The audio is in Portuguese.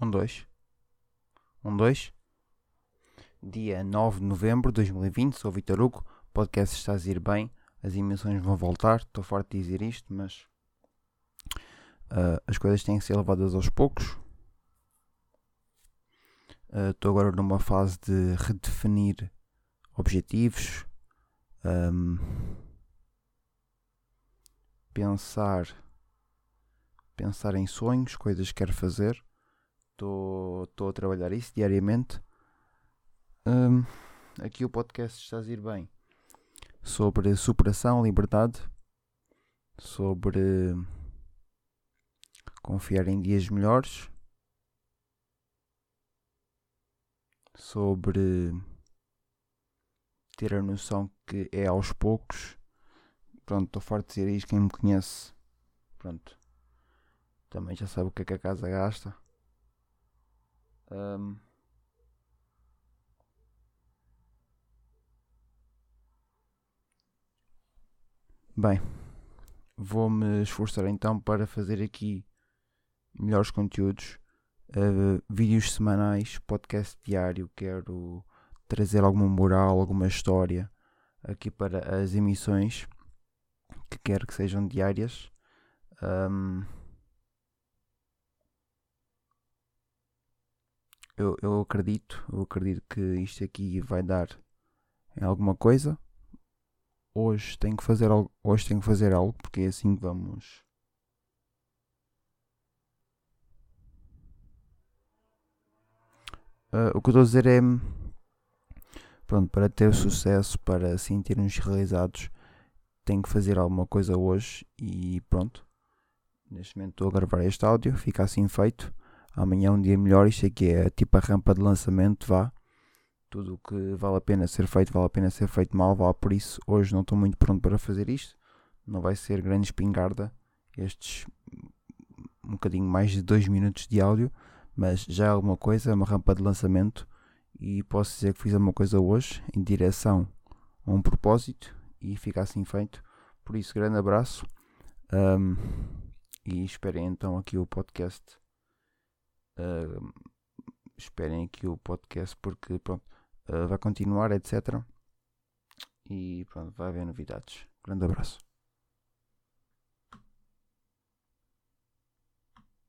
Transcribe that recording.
Um, dois. Um, dois. Dia 9 de novembro de 2020, sou Vitor Hugo. Podcast está a ir bem. As emissões vão voltar. Estou farto de dizer isto, mas uh, as coisas têm que ser levadas aos poucos. Uh, estou agora numa fase de redefinir objetivos, um, pensar, pensar em sonhos, coisas que quero fazer. Estou a trabalhar isso diariamente. Um, aqui o podcast está a ir bem sobre superação, liberdade, sobre confiar em dias melhores, sobre ter a noção que é aos poucos. Pronto, estou farto de dizer isto. Quem me conhece, pronto, também já sabe o que é que a casa gasta. Um, Bem, vou-me esforçar então para fazer aqui melhores conteúdos, uh, vídeos semanais, podcast diário. Quero trazer alguma moral, alguma história aqui para as emissões que quero que sejam diárias. Um, eu, eu acredito, eu acredito que isto aqui vai dar em alguma coisa. Hoje tenho que fazer algo, hoje tenho que fazer algo porque é assim que vamos Uh, o que eu estou a dizer é pronto, para ter sucesso, para sentir-nos realizados, tenho que fazer alguma coisa hoje e pronto. Neste momento estou a gravar este áudio, fica assim feito. Amanhã é um dia melhor, isto aqui é tipo a rampa de lançamento, vá. Tudo o que vale a pena ser feito, vale a pena ser feito mal, vá por isso. Hoje não estou muito pronto para fazer isto. Não vai ser grande espingarda estes um bocadinho mais de 2 minutos de áudio, mas já é alguma coisa, é uma rampa de lançamento e posso dizer que fiz alguma coisa hoje em direção a um propósito e fica assim feito. Por isso, grande abraço um, e esperem então aqui o podcast. Uh, esperem aqui o podcast porque pronto, uh, vai continuar, etc. E pronto, vai haver novidades. Grande abraço.